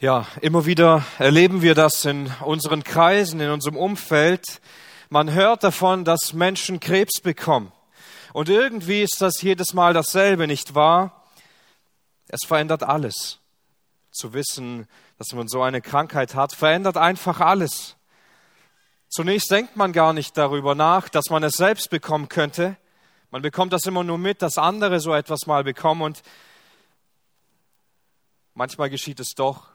Ja, immer wieder erleben wir das in unseren Kreisen, in unserem Umfeld. Man hört davon, dass Menschen Krebs bekommen. Und irgendwie ist das jedes Mal dasselbe, nicht wahr? Es verändert alles. Zu wissen, dass man so eine Krankheit hat, verändert einfach alles. Zunächst denkt man gar nicht darüber nach, dass man es selbst bekommen könnte. Man bekommt das immer nur mit, dass andere so etwas mal bekommen und manchmal geschieht es doch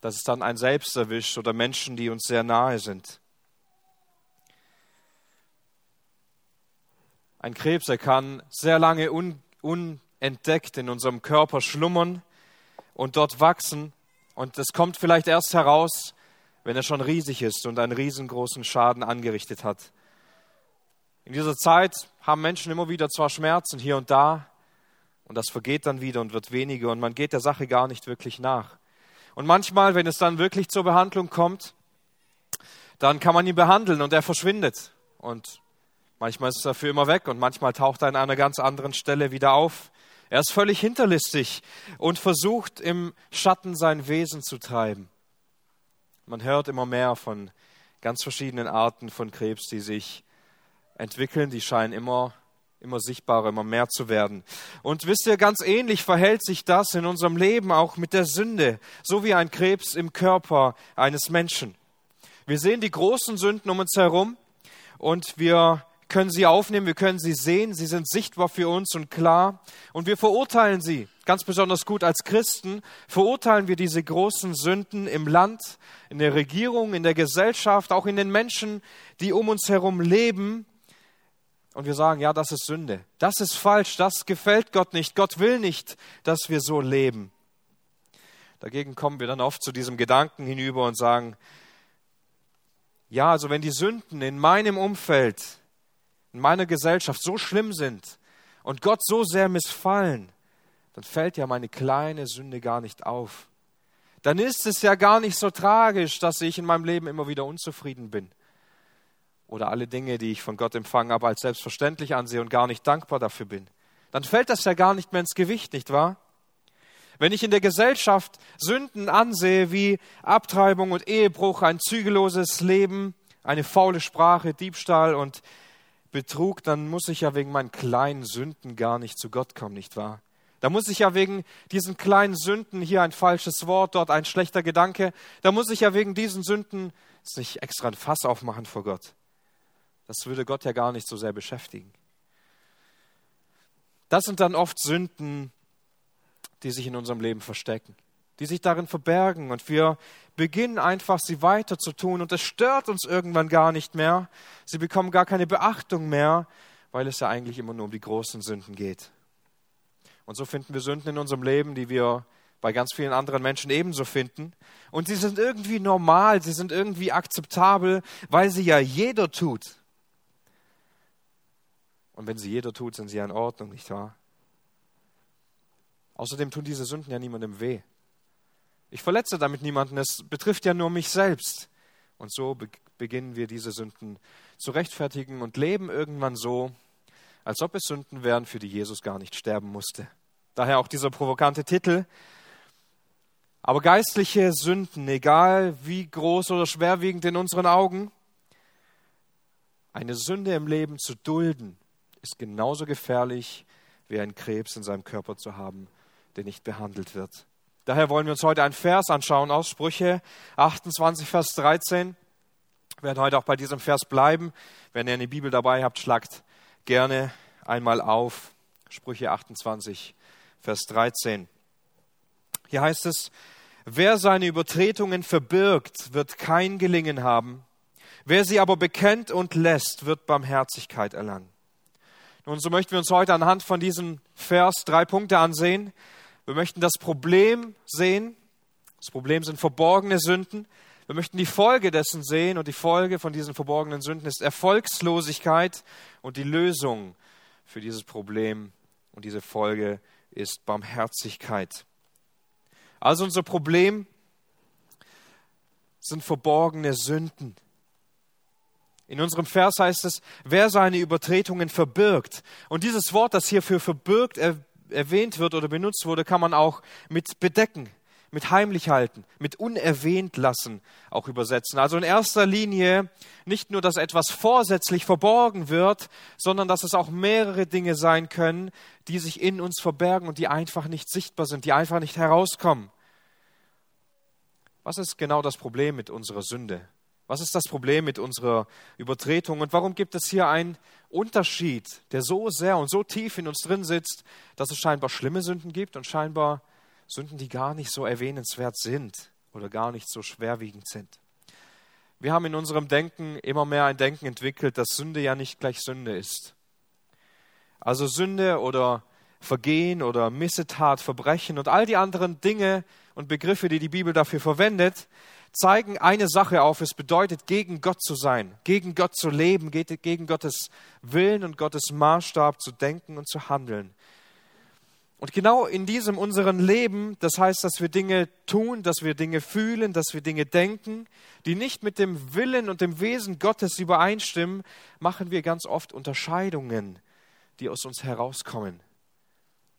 dass es dann ein selbst erwischt oder Menschen, die uns sehr nahe sind. Ein Krebs, er kann sehr lange un, unentdeckt in unserem Körper schlummern und dort wachsen. Und es kommt vielleicht erst heraus, wenn er schon riesig ist und einen riesengroßen Schaden angerichtet hat. In dieser Zeit haben Menschen immer wieder zwar Schmerzen hier und da, und das vergeht dann wieder und wird weniger, und man geht der Sache gar nicht wirklich nach. Und manchmal, wenn es dann wirklich zur Behandlung kommt, dann kann man ihn behandeln und er verschwindet. Und manchmal ist er für immer weg und manchmal taucht er an einer ganz anderen Stelle wieder auf. Er ist völlig hinterlistig und versucht im Schatten sein Wesen zu treiben. Man hört immer mehr von ganz verschiedenen Arten von Krebs, die sich entwickeln, die scheinen immer immer sichtbarer, immer mehr zu werden. Und wisst ihr, ganz ähnlich verhält sich das in unserem Leben auch mit der Sünde, so wie ein Krebs im Körper eines Menschen. Wir sehen die großen Sünden um uns herum und wir können sie aufnehmen, wir können sie sehen, sie sind sichtbar für uns und klar und wir verurteilen sie. Ganz besonders gut als Christen verurteilen wir diese großen Sünden im Land, in der Regierung, in der Gesellschaft, auch in den Menschen, die um uns herum leben und wir sagen, ja, das ist Sünde. Das ist falsch, das gefällt Gott nicht. Gott will nicht, dass wir so leben. Dagegen kommen wir dann oft zu diesem Gedanken hinüber und sagen, ja, also wenn die Sünden in meinem Umfeld, in meiner Gesellschaft so schlimm sind und Gott so sehr missfallen, dann fällt ja meine kleine Sünde gar nicht auf. Dann ist es ja gar nicht so tragisch, dass ich in meinem Leben immer wieder unzufrieden bin oder alle Dinge, die ich von Gott empfangen habe, als selbstverständlich ansehe und gar nicht dankbar dafür bin, dann fällt das ja gar nicht mehr ins Gewicht, nicht wahr? Wenn ich in der Gesellschaft Sünden ansehe wie Abtreibung und Ehebruch, ein zügelloses Leben, eine faule Sprache, Diebstahl und Betrug, dann muss ich ja wegen meinen kleinen Sünden gar nicht zu Gott kommen, nicht wahr? Da muss ich ja wegen diesen kleinen Sünden, hier ein falsches Wort, dort ein schlechter Gedanke, da muss ich ja wegen diesen Sünden nicht extra ein Fass aufmachen vor Gott. Das würde Gott ja gar nicht so sehr beschäftigen. Das sind dann oft Sünden, die sich in unserem Leben verstecken, die sich darin verbergen und wir beginnen einfach, sie weiter zu tun und es stört uns irgendwann gar nicht mehr. Sie bekommen gar keine Beachtung mehr, weil es ja eigentlich immer nur um die großen Sünden geht. Und so finden wir Sünden in unserem Leben, die wir bei ganz vielen anderen Menschen ebenso finden. Und sie sind irgendwie normal, sie sind irgendwie akzeptabel, weil sie ja jeder tut. Und wenn sie jeder tut, sind sie ja in Ordnung, nicht wahr? Außerdem tun diese Sünden ja niemandem weh. Ich verletze damit niemanden, es betrifft ja nur mich selbst. Und so be beginnen wir diese Sünden zu rechtfertigen und leben irgendwann so, als ob es Sünden wären, für die Jesus gar nicht sterben musste. Daher auch dieser provokante Titel. Aber geistliche Sünden, egal wie groß oder schwerwiegend in unseren Augen, eine Sünde im Leben zu dulden, ist genauso gefährlich wie ein Krebs in seinem Körper zu haben, der nicht behandelt wird. Daher wollen wir uns heute einen Vers anschauen aus Sprüche 28, Vers 13. Wir werden heute auch bei diesem Vers bleiben. Wenn ihr eine Bibel dabei habt, schlagt gerne einmal auf. Sprüche 28, Vers 13. Hier heißt es, wer seine Übertretungen verbirgt, wird kein Gelingen haben. Wer sie aber bekennt und lässt, wird Barmherzigkeit erlangen. Und so möchten wir uns heute anhand von diesem Vers drei Punkte ansehen. Wir möchten das Problem sehen. Das Problem sind verborgene Sünden. Wir möchten die Folge dessen sehen und die Folge von diesen verborgenen Sünden ist Erfolgslosigkeit und die Lösung für dieses Problem und diese Folge ist Barmherzigkeit. Also unser Problem sind verborgene Sünden. In unserem Vers heißt es, wer seine Übertretungen verbirgt. Und dieses Wort, das hier für verbirgt erwähnt wird oder benutzt wurde, kann man auch mit bedecken. mit heimlich halten, mit unerwähnt lassen auch übersetzen. Also in erster Linie nicht nur, dass etwas vorsätzlich verborgen wird, sondern dass es auch mehrere Dinge sein können, die sich in uns verbergen und die einfach nicht sichtbar sind, die einfach nicht herauskommen. Was ist genau das Problem mit unserer Sünde? Was ist das Problem mit unserer Übertretung? Und warum gibt es hier einen Unterschied, der so sehr und so tief in uns drin sitzt, dass es scheinbar schlimme Sünden gibt und scheinbar Sünden, die gar nicht so erwähnenswert sind oder gar nicht so schwerwiegend sind? Wir haben in unserem Denken immer mehr ein Denken entwickelt, dass Sünde ja nicht gleich Sünde ist. Also Sünde oder Vergehen oder Missetat, Verbrechen und all die anderen Dinge und Begriffe, die die Bibel dafür verwendet, zeigen eine Sache auf. Es bedeutet, gegen Gott zu sein, gegen Gott zu leben, gegen Gottes Willen und Gottes Maßstab zu denken und zu handeln. Und genau in diesem unseren Leben, das heißt, dass wir Dinge tun, dass wir Dinge fühlen, dass wir Dinge denken, die nicht mit dem Willen und dem Wesen Gottes übereinstimmen, machen wir ganz oft Unterscheidungen, die aus uns herauskommen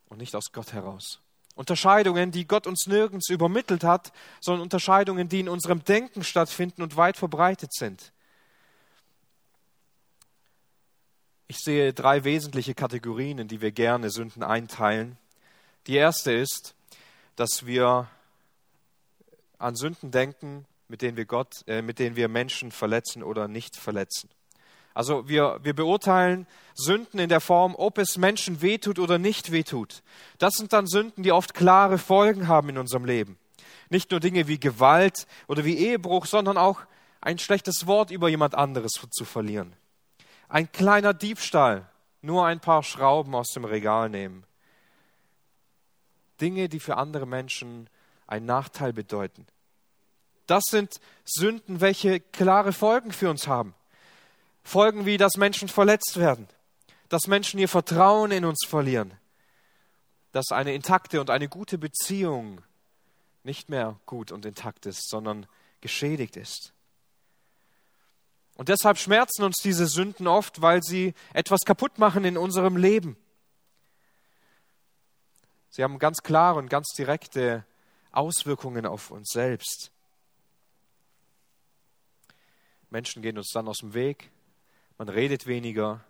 und nicht aus Gott heraus. Unterscheidungen, die Gott uns nirgends übermittelt hat, sondern Unterscheidungen, die in unserem Denken stattfinden und weit verbreitet sind. Ich sehe drei wesentliche Kategorien, in die wir gerne Sünden einteilen. Die erste ist, dass wir an Sünden denken, mit denen wir Gott, äh, mit denen wir Menschen verletzen oder nicht verletzen. Also wir, wir beurteilen Sünden in der Form, ob es Menschen wehtut oder nicht wehtut. Das sind dann Sünden, die oft klare Folgen haben in unserem Leben. Nicht nur Dinge wie Gewalt oder wie Ehebruch, sondern auch ein schlechtes Wort über jemand anderes zu verlieren. Ein kleiner Diebstahl, nur ein paar Schrauben aus dem Regal nehmen. Dinge, die für andere Menschen einen Nachteil bedeuten. Das sind Sünden, welche klare Folgen für uns haben. Folgen wie, dass Menschen verletzt werden, dass Menschen ihr Vertrauen in uns verlieren, dass eine intakte und eine gute Beziehung nicht mehr gut und intakt ist, sondern geschädigt ist. Und deshalb schmerzen uns diese Sünden oft, weil sie etwas kaputt machen in unserem Leben. Sie haben ganz klare und ganz direkte Auswirkungen auf uns selbst. Menschen gehen uns dann aus dem Weg, man redet weniger,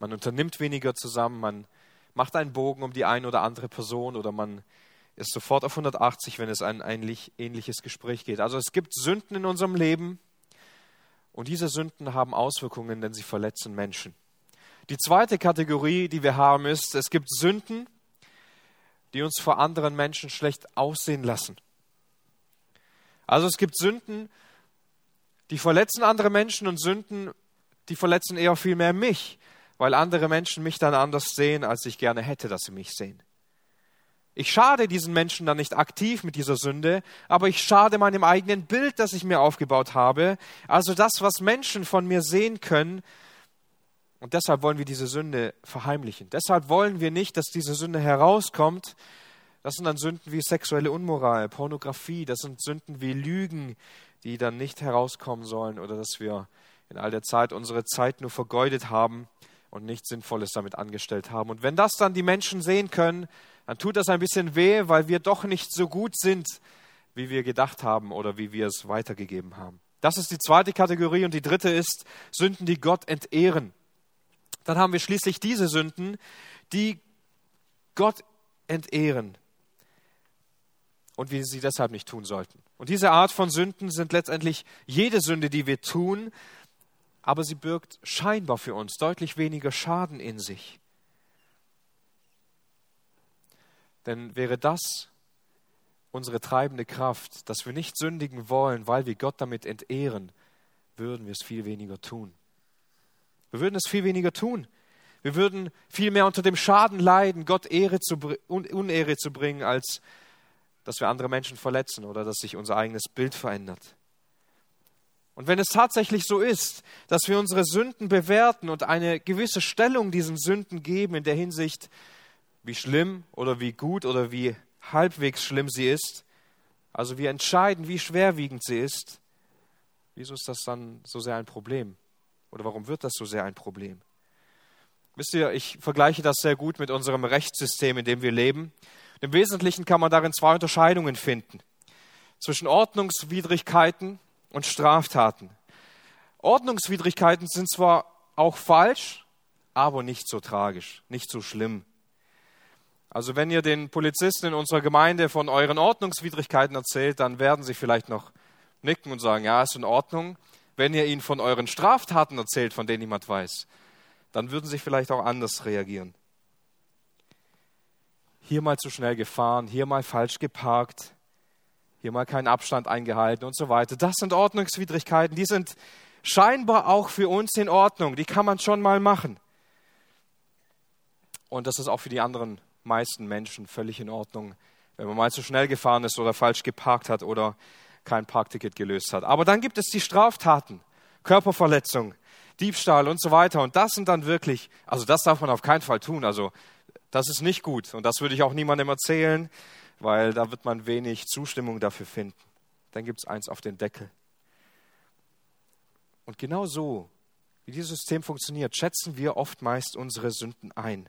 man unternimmt weniger zusammen, man macht einen Bogen um die eine oder andere Person oder man ist sofort auf 180, wenn es ein ähnliches Gespräch geht. Also es gibt Sünden in unserem Leben und diese Sünden haben Auswirkungen, denn sie verletzen Menschen. Die zweite Kategorie, die wir haben, ist, es gibt Sünden, die uns vor anderen Menschen schlecht aussehen lassen. Also es gibt Sünden, die verletzen andere Menschen und Sünden, die verletzen eher viel mehr mich, weil andere Menschen mich dann anders sehen, als ich gerne hätte, dass sie mich sehen. Ich schade diesen Menschen dann nicht aktiv mit dieser Sünde, aber ich schade meinem eigenen Bild, das ich mir aufgebaut habe. Also das, was Menschen von mir sehen können. Und deshalb wollen wir diese Sünde verheimlichen. Deshalb wollen wir nicht, dass diese Sünde herauskommt. Das sind dann Sünden wie sexuelle Unmoral, Pornografie, das sind Sünden wie Lügen, die dann nicht herauskommen sollen oder dass wir in all der Zeit unsere Zeit nur vergeudet haben und nichts Sinnvolles damit angestellt haben. Und wenn das dann die Menschen sehen können, dann tut das ein bisschen weh, weil wir doch nicht so gut sind, wie wir gedacht haben oder wie wir es weitergegeben haben. Das ist die zweite Kategorie und die dritte ist Sünden, die Gott entehren. Dann haben wir schließlich diese Sünden, die Gott entehren und wie sie deshalb nicht tun sollten. Und diese Art von Sünden sind letztendlich jede Sünde, die wir tun, aber sie birgt scheinbar für uns deutlich weniger Schaden in sich. Denn wäre das unsere treibende Kraft, dass wir nicht sündigen wollen, weil wir Gott damit entehren, würden wir es viel weniger tun. Wir würden es viel weniger tun. Wir würden viel mehr unter dem Schaden leiden, Gott Ehre zu, Unehre zu bringen, als dass wir andere Menschen verletzen oder dass sich unser eigenes Bild verändert. Und wenn es tatsächlich so ist, dass wir unsere Sünden bewerten und eine gewisse Stellung diesen Sünden geben in der Hinsicht, wie schlimm oder wie gut oder wie halbwegs schlimm sie ist, also wir entscheiden, wie schwerwiegend sie ist, wieso ist das dann so sehr ein Problem? Oder warum wird das so sehr ein Problem? Wisst ihr, ich vergleiche das sehr gut mit unserem Rechtssystem, in dem wir leben. Im Wesentlichen kann man darin zwei Unterscheidungen finden. zwischen Ordnungswidrigkeiten und Straftaten. Ordnungswidrigkeiten sind zwar auch falsch, aber nicht so tragisch, nicht so schlimm. Also wenn ihr den Polizisten in unserer Gemeinde von euren Ordnungswidrigkeiten erzählt, dann werden sie vielleicht noch nicken und sagen, ja, ist in Ordnung. Wenn ihr ihnen von euren Straftaten erzählt, von denen niemand weiß, dann würden sie vielleicht auch anders reagieren. Hier mal zu schnell gefahren, hier mal falsch geparkt, hier mal keinen Abstand eingehalten und so weiter. Das sind Ordnungswidrigkeiten, die sind scheinbar auch für uns in Ordnung, die kann man schon mal machen. Und das ist auch für die anderen meisten Menschen völlig in Ordnung, wenn man mal zu schnell gefahren ist oder falsch geparkt hat oder kein Parkticket gelöst hat. Aber dann gibt es die Straftaten, Körperverletzung, Diebstahl und so weiter. Und das sind dann wirklich, also das darf man auf keinen Fall tun. Also das ist nicht gut. Und das würde ich auch niemandem erzählen, weil da wird man wenig Zustimmung dafür finden. Dann gibt es eins auf den Deckel. Und genau so, wie dieses System funktioniert, schätzen wir oft meist unsere Sünden ein.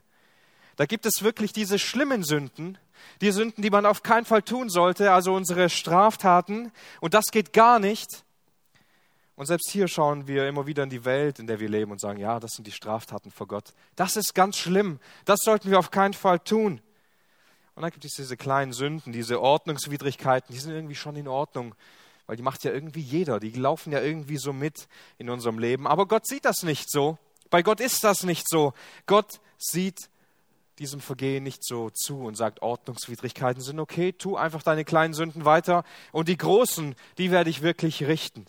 Da gibt es wirklich diese schlimmen Sünden, die Sünden, die man auf keinen Fall tun sollte, also unsere Straftaten. Und das geht gar nicht. Und selbst hier schauen wir immer wieder in die Welt, in der wir leben und sagen, ja, das sind die Straftaten vor Gott. Das ist ganz schlimm. Das sollten wir auf keinen Fall tun. Und dann gibt es diese kleinen Sünden, diese Ordnungswidrigkeiten, die sind irgendwie schon in Ordnung, weil die macht ja irgendwie jeder. Die laufen ja irgendwie so mit in unserem Leben. Aber Gott sieht das nicht so. Bei Gott ist das nicht so. Gott sieht diesem Vergehen nicht so zu und sagt, Ordnungswidrigkeiten sind okay, tu einfach deine kleinen Sünden weiter und die großen, die werde ich wirklich richten.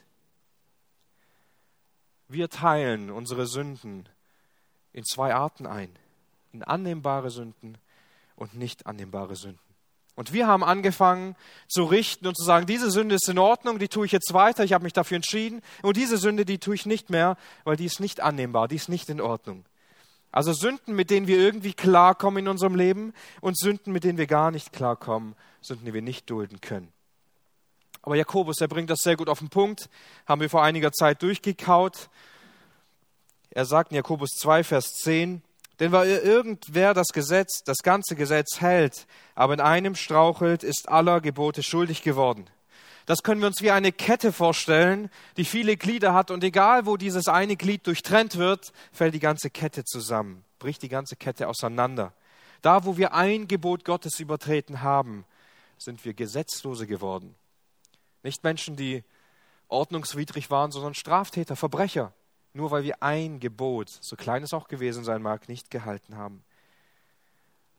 Wir teilen unsere Sünden in zwei Arten ein, in annehmbare Sünden und nicht annehmbare Sünden. Und wir haben angefangen zu richten und zu sagen, diese Sünde ist in Ordnung, die tue ich jetzt weiter, ich habe mich dafür entschieden. Und diese Sünde, die tue ich nicht mehr, weil die ist nicht annehmbar, die ist nicht in Ordnung. Also Sünden, mit denen wir irgendwie klarkommen in unserem Leben und Sünden, mit denen wir gar nicht klarkommen, Sünden, die wir nicht dulden können. Aber Jakobus, der bringt das sehr gut auf den Punkt, haben wir vor einiger Zeit durchgekaut. Er sagt in Jakobus 2, Vers 10, denn weil irgendwer das Gesetz, das ganze Gesetz hält, aber in einem strauchelt, ist aller Gebote schuldig geworden. Das können wir uns wie eine Kette vorstellen, die viele Glieder hat und egal wo dieses eine Glied durchtrennt wird, fällt die ganze Kette zusammen, bricht die ganze Kette auseinander. Da, wo wir ein Gebot Gottes übertreten haben, sind wir Gesetzlose geworden. Nicht Menschen, die ordnungswidrig waren, sondern Straftäter, Verbrecher, nur weil wir ein Gebot, so klein es auch gewesen sein mag, nicht gehalten haben.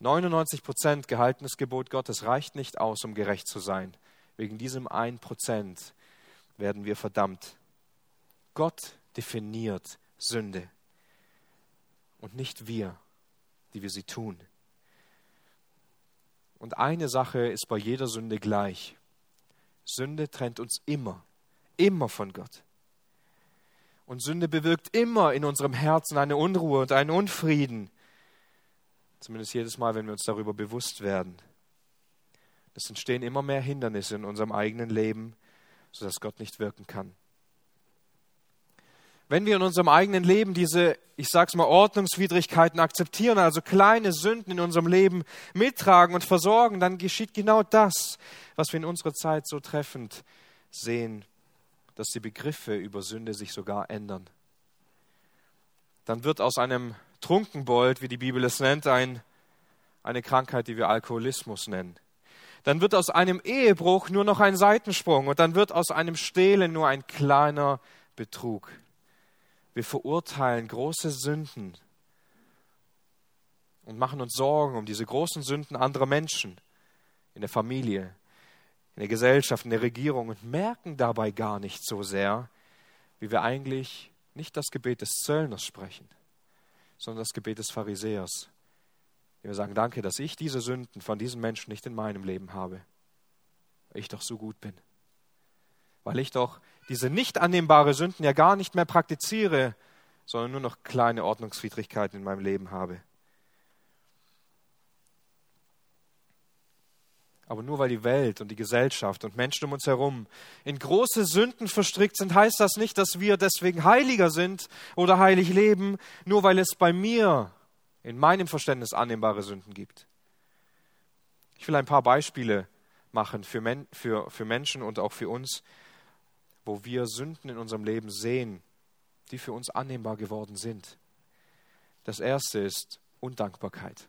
99 Prozent gehaltenes Gebot Gottes reicht nicht aus, um gerecht zu sein. Wegen diesem 1% werden wir verdammt. Gott definiert Sünde und nicht wir, die wir sie tun. Und eine Sache ist bei jeder Sünde gleich. Sünde trennt uns immer, immer von Gott. Und Sünde bewirkt immer in unserem Herzen eine Unruhe und einen Unfrieden. Zumindest jedes Mal, wenn wir uns darüber bewusst werden. Es entstehen immer mehr Hindernisse in unserem eigenen Leben, sodass Gott nicht wirken kann. Wenn wir in unserem eigenen Leben diese, ich sag's mal, Ordnungswidrigkeiten akzeptieren, also kleine Sünden in unserem Leben mittragen und versorgen, dann geschieht genau das, was wir in unserer Zeit so treffend sehen, dass die Begriffe über Sünde sich sogar ändern. Dann wird aus einem Trunkenbold, wie die Bibel es nennt, ein, eine Krankheit, die wir Alkoholismus nennen dann wird aus einem Ehebruch nur noch ein Seitensprung und dann wird aus einem Stehlen nur ein kleiner Betrug. Wir verurteilen große Sünden und machen uns Sorgen um diese großen Sünden anderer Menschen in der Familie, in der Gesellschaft, in der Regierung und merken dabei gar nicht so sehr, wie wir eigentlich nicht das Gebet des Zöllners sprechen, sondern das Gebet des Pharisäers. Wir sagen, danke, dass ich diese Sünden von diesen Menschen nicht in meinem Leben habe, weil ich doch so gut bin. Weil ich doch diese nicht annehmbare Sünden ja gar nicht mehr praktiziere, sondern nur noch kleine Ordnungswidrigkeiten in meinem Leben habe. Aber nur weil die Welt und die Gesellschaft und Menschen um uns herum in große Sünden verstrickt sind, heißt das nicht, dass wir deswegen heiliger sind oder heilig leben, nur weil es bei mir in meinem Verständnis annehmbare Sünden gibt. Ich will ein paar Beispiele machen für, Men für, für Menschen und auch für uns, wo wir Sünden in unserem Leben sehen, die für uns annehmbar geworden sind. Das erste ist Undankbarkeit.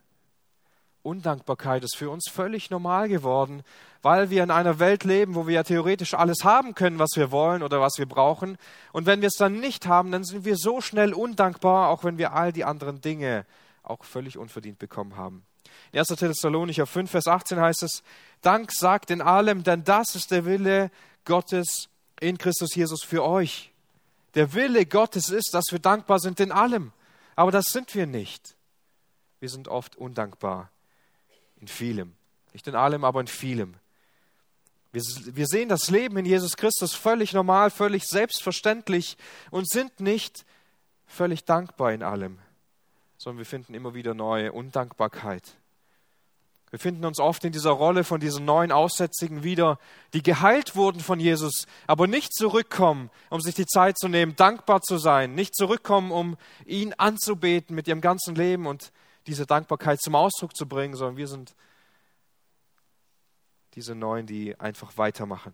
Undankbarkeit ist für uns völlig normal geworden, weil wir in einer Welt leben, wo wir ja theoretisch alles haben können, was wir wollen oder was wir brauchen. Und wenn wir es dann nicht haben, dann sind wir so schnell undankbar, auch wenn wir all die anderen Dinge auch völlig unverdient bekommen haben. In 1. Thessalonicher 5, Vers 18 heißt es, Dank sagt in allem, denn das ist der Wille Gottes in Christus Jesus für euch. Der Wille Gottes ist, dass wir dankbar sind in allem. Aber das sind wir nicht. Wir sind oft undankbar in vielem. Nicht in allem, aber in vielem. Wir, wir sehen das Leben in Jesus Christus völlig normal, völlig selbstverständlich und sind nicht völlig dankbar in allem, sondern wir finden immer wieder neue Undankbarkeit. Wir finden uns oft in dieser Rolle von diesen neuen Aussätzigen wieder, die geheilt wurden von Jesus, aber nicht zurückkommen, um sich die Zeit zu nehmen, dankbar zu sein, nicht zurückkommen, um ihn anzubeten mit ihrem ganzen Leben und diese Dankbarkeit zum Ausdruck zu bringen, sondern wir sind diese Neuen, die einfach weitermachen.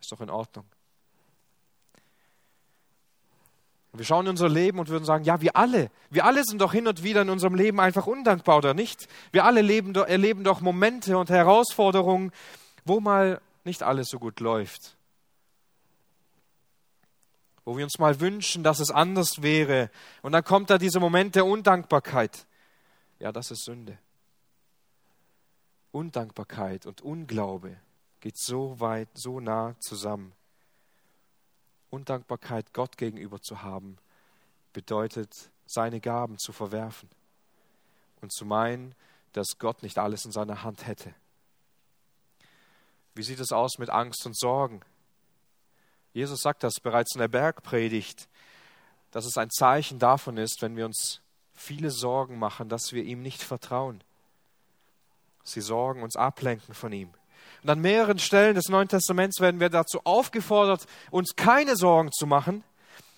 Ist doch in Ordnung. wir schauen in unser Leben und würden sagen, ja, wir alle, wir alle sind doch hin und wieder in unserem Leben einfach undankbar, oder nicht? Wir alle leben, erleben doch Momente und Herausforderungen, wo mal nicht alles so gut läuft. Wo wir uns mal wünschen, dass es anders wäre. Und dann kommt da dieser Moment der Undankbarkeit. Ja, das ist Sünde. Undankbarkeit und Unglaube geht so weit, so nah zusammen. Undankbarkeit Gott gegenüber zu haben, bedeutet, seine Gaben zu verwerfen und zu meinen, dass Gott nicht alles in seiner Hand hätte. Wie sieht es aus mit Angst und Sorgen? Jesus sagt das bereits in der Bergpredigt, dass es ein Zeichen davon ist, wenn wir uns viele Sorgen machen, dass wir ihm nicht vertrauen. Sie Sorgen uns ablenken von ihm. Und an mehreren Stellen des Neuen Testaments werden wir dazu aufgefordert, uns keine Sorgen zu machen,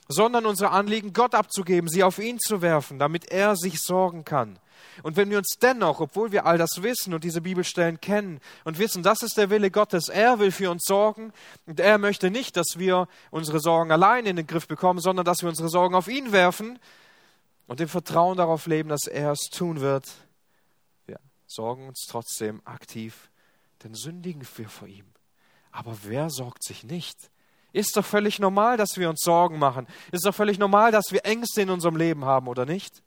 sondern unsere Anliegen Gott abzugeben, sie auf ihn zu werfen, damit er sich sorgen kann. Und wenn wir uns dennoch, obwohl wir all das wissen und diese Bibelstellen kennen und wissen, das ist der Wille Gottes, er will für uns sorgen und er möchte nicht, dass wir unsere Sorgen allein in den Griff bekommen, sondern dass wir unsere Sorgen auf ihn werfen, und im Vertrauen darauf leben, dass er es tun wird, wir sorgen uns trotzdem aktiv, denn sündigen wir vor ihm. Aber wer sorgt sich nicht? Ist doch völlig normal, dass wir uns Sorgen machen. Ist doch völlig normal, dass wir Ängste in unserem Leben haben, oder nicht?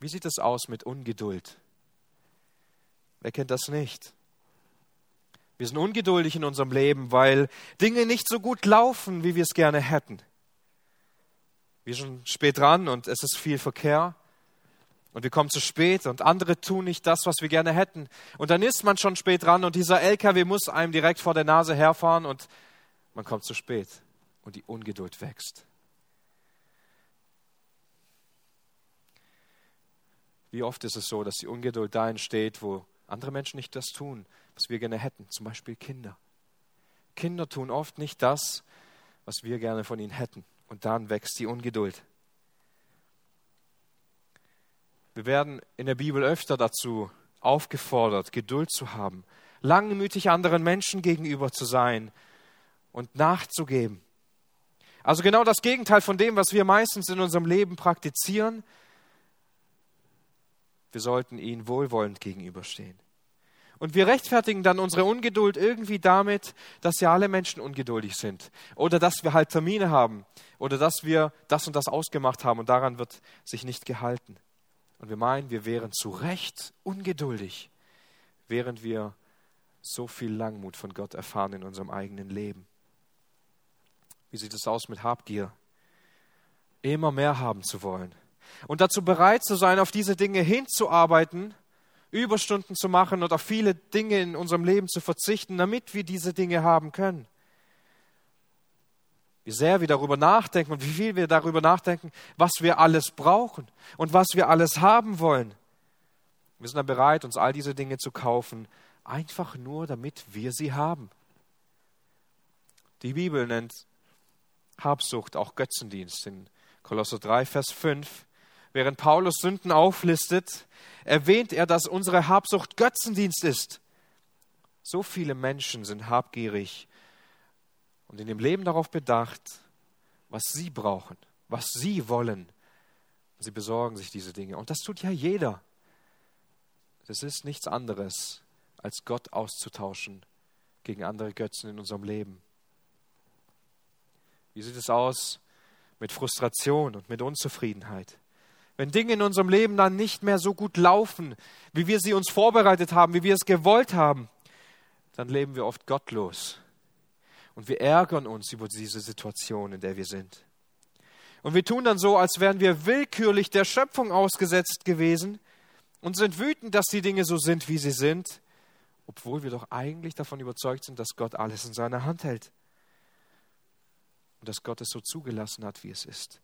Wie sieht es aus mit Ungeduld? Wer kennt das nicht? Wir sind ungeduldig in unserem Leben, weil Dinge nicht so gut laufen, wie wir es gerne hätten wir sind spät dran und es ist viel Verkehr und wir kommen zu spät und andere tun nicht das, was wir gerne hätten. Und dann ist man schon spät dran und dieser LKW muss einem direkt vor der Nase herfahren und man kommt zu spät und die Ungeduld wächst. Wie oft ist es so, dass die Ungeduld da entsteht, wo andere Menschen nicht das tun, was wir gerne hätten, zum Beispiel Kinder. Kinder tun oft nicht das, was wir gerne von ihnen hätten. Und dann wächst die Ungeduld. Wir werden in der Bibel öfter dazu aufgefordert, Geduld zu haben, langmütig anderen Menschen gegenüber zu sein und nachzugeben. Also genau das Gegenteil von dem, was wir meistens in unserem Leben praktizieren. Wir sollten ihnen wohlwollend gegenüberstehen. Und wir rechtfertigen dann unsere Ungeduld irgendwie damit, dass ja alle Menschen ungeduldig sind. Oder dass wir halt Termine haben. Oder dass wir das und das ausgemacht haben und daran wird sich nicht gehalten. Und wir meinen, wir wären zu Recht ungeduldig, während wir so viel Langmut von Gott erfahren in unserem eigenen Leben. Wie sieht es aus mit Habgier? Immer mehr haben zu wollen. Und dazu bereit zu sein, auf diese Dinge hinzuarbeiten, Überstunden zu machen und auf viele Dinge in unserem Leben zu verzichten, damit wir diese Dinge haben können. Wie sehr wir darüber nachdenken und wie viel wir darüber nachdenken, was wir alles brauchen und was wir alles haben wollen. Wir sind dann bereit, uns all diese Dinge zu kaufen, einfach nur damit wir sie haben. Die Bibel nennt Habsucht auch Götzendienst in Kolosser 3, Vers 5. Während Paulus Sünden auflistet, erwähnt er, dass unsere Habsucht Götzendienst ist. So viele Menschen sind habgierig und in dem Leben darauf bedacht, was sie brauchen, was sie wollen. Sie besorgen sich diese Dinge. Und das tut ja jeder. Das ist nichts anderes, als Gott auszutauschen gegen andere Götzen in unserem Leben. Wie sieht es aus mit Frustration und mit Unzufriedenheit? Wenn Dinge in unserem Leben dann nicht mehr so gut laufen, wie wir sie uns vorbereitet haben, wie wir es gewollt haben, dann leben wir oft gottlos. Und wir ärgern uns über diese Situation, in der wir sind. Und wir tun dann so, als wären wir willkürlich der Schöpfung ausgesetzt gewesen und sind wütend, dass die Dinge so sind, wie sie sind, obwohl wir doch eigentlich davon überzeugt sind, dass Gott alles in seiner Hand hält und dass Gott es so zugelassen hat, wie es ist.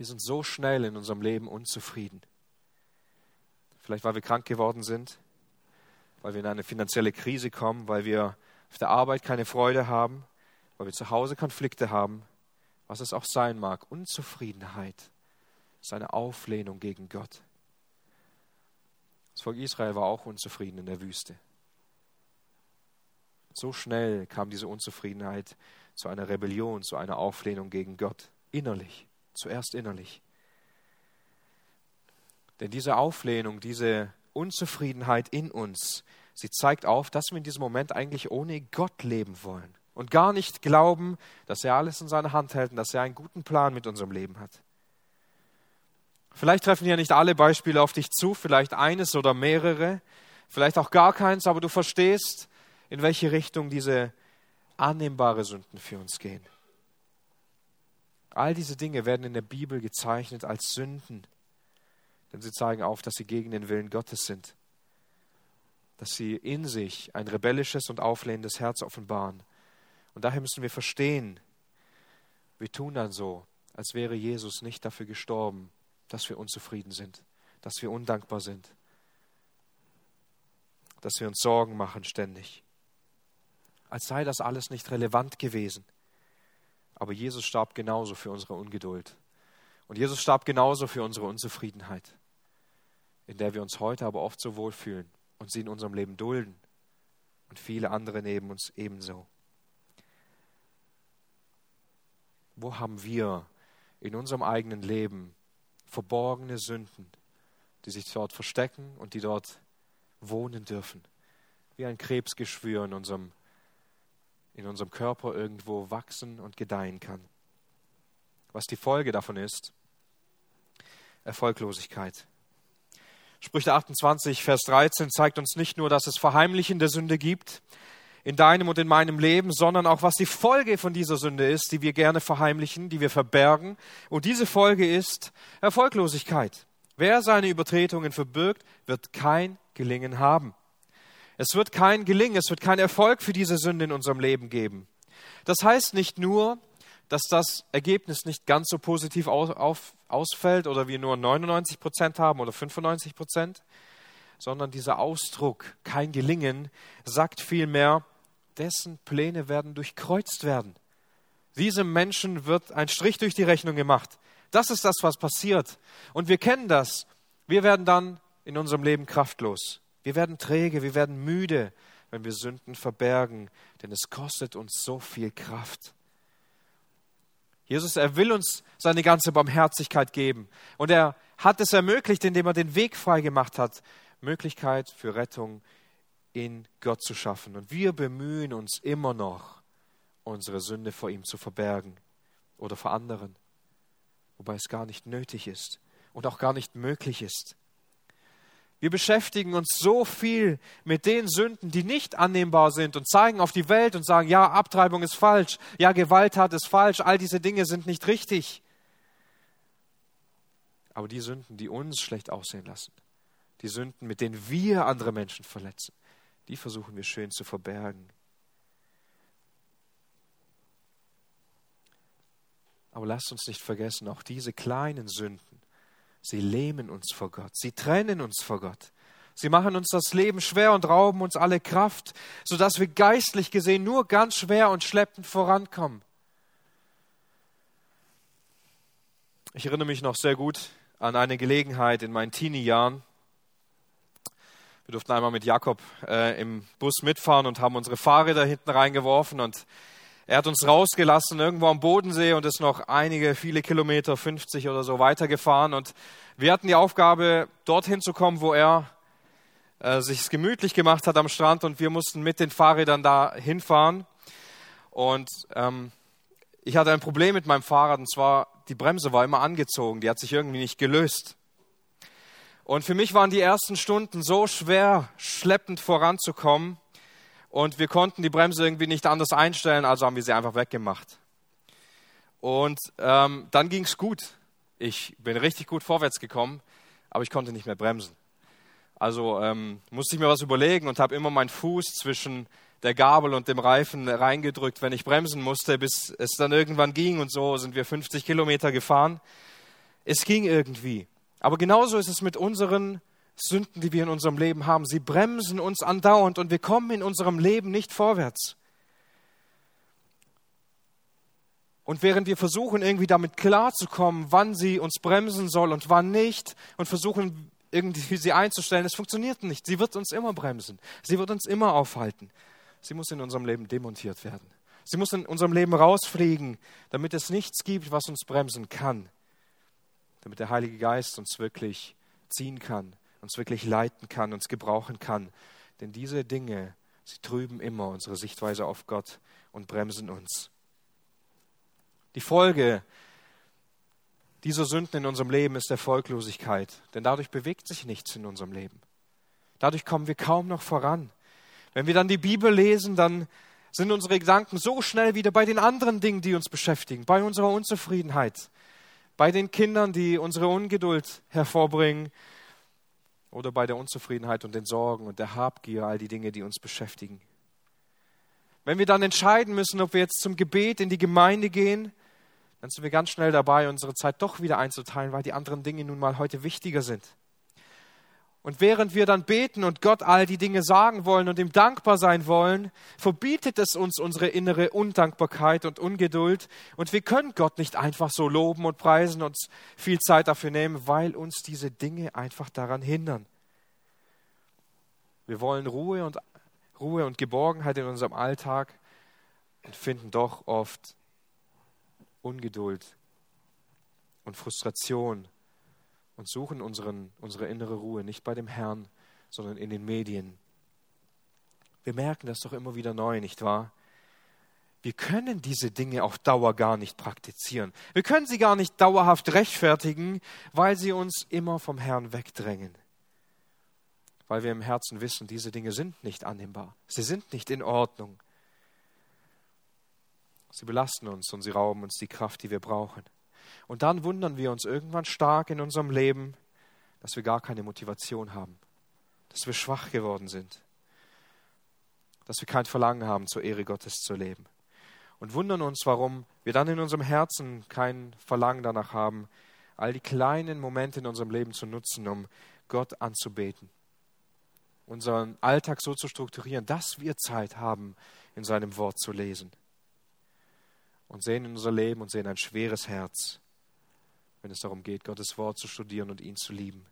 Wir sind so schnell in unserem Leben unzufrieden. Vielleicht weil wir krank geworden sind, weil wir in eine finanzielle Krise kommen, weil wir auf der Arbeit keine Freude haben, weil wir zu Hause Konflikte haben, was es auch sein mag. Unzufriedenheit ist eine Auflehnung gegen Gott. Das Volk Israel war auch unzufrieden in der Wüste. So schnell kam diese Unzufriedenheit zu einer Rebellion, zu einer Auflehnung gegen Gott, innerlich, zuerst innerlich. Denn diese Auflehnung, diese Unzufriedenheit in uns, sie zeigt auf, dass wir in diesem Moment eigentlich ohne Gott leben wollen und gar nicht glauben, dass er alles in seiner Hand hält und dass er einen guten Plan mit unserem Leben hat. Vielleicht treffen ja nicht alle Beispiele auf dich zu, vielleicht eines oder mehrere, vielleicht auch gar keins, aber du verstehst, in welche Richtung diese annehmbare Sünden für uns gehen. All diese Dinge werden in der Bibel gezeichnet als Sünden, denn sie zeigen auf, dass sie gegen den Willen Gottes sind, dass sie in sich ein rebellisches und auflehnendes Herz offenbaren. Und daher müssen wir verstehen, wir tun dann so, als wäre Jesus nicht dafür gestorben, dass wir unzufrieden sind, dass wir undankbar sind, dass wir uns Sorgen machen ständig. Als sei das alles nicht relevant gewesen. Aber Jesus starb genauso für unsere Ungeduld. Und Jesus starb genauso für unsere Unzufriedenheit, in der wir uns heute aber oft so wohlfühlen und sie in unserem Leben dulden. Und viele andere neben uns ebenso. Wo haben wir in unserem eigenen Leben verborgene Sünden, die sich dort verstecken und die dort wohnen dürfen. Wie ein Krebsgeschwür in unserem, in unserem Körper irgendwo wachsen und gedeihen kann. Was die Folge davon ist, Erfolglosigkeit. Sprüche 28, Vers 13 zeigt uns nicht nur, dass es verheimlichende Sünde gibt, in deinem und in meinem Leben, sondern auch, was die Folge von dieser Sünde ist, die wir gerne verheimlichen, die wir verbergen. Und diese Folge ist Erfolglosigkeit. Wer seine Übertretungen verbirgt, wird kein Gelingen haben. Es wird kein Gelingen, es wird kein Erfolg für diese Sünde in unserem Leben geben. Das heißt nicht nur, dass das Ergebnis nicht ganz so positiv aus, auf, ausfällt oder wir nur 99 Prozent haben oder 95 Prozent, sondern dieser Ausdruck, kein Gelingen, sagt vielmehr, dessen Pläne werden durchkreuzt werden. Diesem Menschen wird ein Strich durch die Rechnung gemacht. Das ist das, was passiert. Und wir kennen das. Wir werden dann in unserem Leben kraftlos. Wir werden träge, wir werden müde, wenn wir Sünden verbergen, denn es kostet uns so viel Kraft. Jesus, er will uns seine ganze Barmherzigkeit geben. Und er hat es ermöglicht, indem er den Weg frei gemacht hat, Möglichkeit für Rettung in Gott zu schaffen. Und wir bemühen uns immer noch, unsere Sünde vor ihm zu verbergen oder vor anderen, wobei es gar nicht nötig ist und auch gar nicht möglich ist. Wir beschäftigen uns so viel mit den Sünden, die nicht annehmbar sind und zeigen auf die Welt und sagen, ja, Abtreibung ist falsch, ja, Gewalttat ist falsch, all diese Dinge sind nicht richtig. Aber die Sünden, die uns schlecht aussehen lassen, die Sünden, mit denen wir andere Menschen verletzen, die versuchen wir schön zu verbergen. Aber lasst uns nicht vergessen, auch diese kleinen Sünden, sie lähmen uns vor Gott, sie trennen uns vor Gott. Sie machen uns das Leben schwer und rauben uns alle Kraft, sodass wir geistlich gesehen nur ganz schwer und schleppend vorankommen. Ich erinnere mich noch sehr gut an eine Gelegenheit in meinen Teenie-Jahren. Wir durften einmal mit Jakob äh, im Bus mitfahren und haben unsere Fahrräder hinten reingeworfen und er hat uns rausgelassen irgendwo am Bodensee und ist noch einige, viele Kilometer, 50 oder so weitergefahren. Und wir hatten die Aufgabe, dorthin zu kommen, wo er äh, sich gemütlich gemacht hat am Strand und wir mussten mit den Fahrrädern da hinfahren. Und ähm, ich hatte ein Problem mit meinem Fahrrad und zwar die Bremse war immer angezogen, die hat sich irgendwie nicht gelöst. Und für mich waren die ersten Stunden so schwer, schleppend voranzukommen. Und wir konnten die Bremse irgendwie nicht anders einstellen, also haben wir sie einfach weggemacht. Und ähm, dann ging es gut. Ich bin richtig gut vorwärts gekommen, aber ich konnte nicht mehr bremsen. Also ähm, musste ich mir was überlegen und habe immer meinen Fuß zwischen der Gabel und dem Reifen reingedrückt, wenn ich bremsen musste, bis es dann irgendwann ging. Und so sind wir 50 Kilometer gefahren. Es ging irgendwie. Aber genauso ist es mit unseren Sünden, die wir in unserem Leben haben. Sie bremsen uns andauernd und wir kommen in unserem Leben nicht vorwärts. Und während wir versuchen, irgendwie damit klarzukommen, wann sie uns bremsen soll und wann nicht, und versuchen, irgendwie sie einzustellen, es funktioniert nicht. Sie wird uns immer bremsen. Sie wird uns immer aufhalten. Sie muss in unserem Leben demontiert werden. Sie muss in unserem Leben rausfliegen, damit es nichts gibt, was uns bremsen kann. Damit der Heilige Geist uns wirklich ziehen kann, uns wirklich leiten kann, uns gebrauchen kann. Denn diese Dinge, sie trüben immer unsere Sichtweise auf Gott und bremsen uns. Die Folge dieser Sünden in unserem Leben ist Erfolglosigkeit, denn dadurch bewegt sich nichts in unserem Leben. Dadurch kommen wir kaum noch voran. Wenn wir dann die Bibel lesen, dann sind unsere Gedanken so schnell wieder bei den anderen Dingen, die uns beschäftigen, bei unserer Unzufriedenheit, bei den Kindern, die unsere Ungeduld hervorbringen oder bei der Unzufriedenheit und den Sorgen und der Habgier, all die Dinge, die uns beschäftigen. Wenn wir dann entscheiden müssen, ob wir jetzt zum Gebet in die Gemeinde gehen, dann sind wir ganz schnell dabei, unsere Zeit doch wieder einzuteilen, weil die anderen Dinge nun mal heute wichtiger sind. Und während wir dann beten und Gott all die Dinge sagen wollen und ihm dankbar sein wollen, verbietet es uns unsere innere Undankbarkeit und Ungeduld. Und wir können Gott nicht einfach so loben und preisen, und viel Zeit dafür nehmen, weil uns diese Dinge einfach daran hindern. Wir wollen Ruhe und, Ruhe und Geborgenheit in unserem Alltag und finden doch oft Ungeduld und Frustration und suchen unseren, unsere innere Ruhe nicht bei dem Herrn, sondern in den Medien. Wir merken das doch immer wieder neu, nicht wahr? Wir können diese Dinge auf Dauer gar nicht praktizieren. Wir können sie gar nicht dauerhaft rechtfertigen, weil sie uns immer vom Herrn wegdrängen. Weil wir im Herzen wissen, diese Dinge sind nicht annehmbar. Sie sind nicht in Ordnung. Sie belasten uns und sie rauben uns die Kraft, die wir brauchen. Und dann wundern wir uns irgendwann stark in unserem Leben, dass wir gar keine Motivation haben, dass wir schwach geworden sind, dass wir kein Verlangen haben, zur Ehre Gottes zu leben. Und wundern uns, warum wir dann in unserem Herzen kein Verlangen danach haben, all die kleinen Momente in unserem Leben zu nutzen, um Gott anzubeten. Unseren Alltag so zu strukturieren, dass wir Zeit haben, in seinem Wort zu lesen. Und sehen in unser Leben und sehen ein schweres Herz, wenn es darum geht, Gottes Wort zu studieren und ihn zu lieben.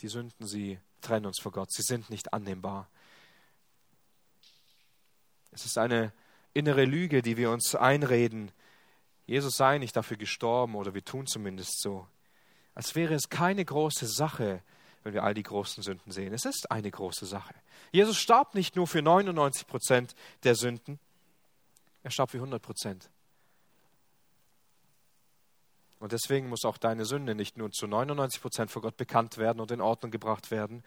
Die Sünden, sie trennen uns vor Gott, sie sind nicht annehmbar. Es ist eine innere Lüge, die wir uns einreden. Jesus sei nicht dafür gestorben oder wir tun zumindest so. Als wäre es keine große Sache, wenn wir all die großen Sünden sehen. Es ist eine große Sache. Jesus starb nicht nur für 99 Prozent der Sünden, er starb für 100 Prozent. Und deswegen muss auch deine Sünde nicht nur zu 99 Prozent vor Gott bekannt werden und in Ordnung gebracht werden,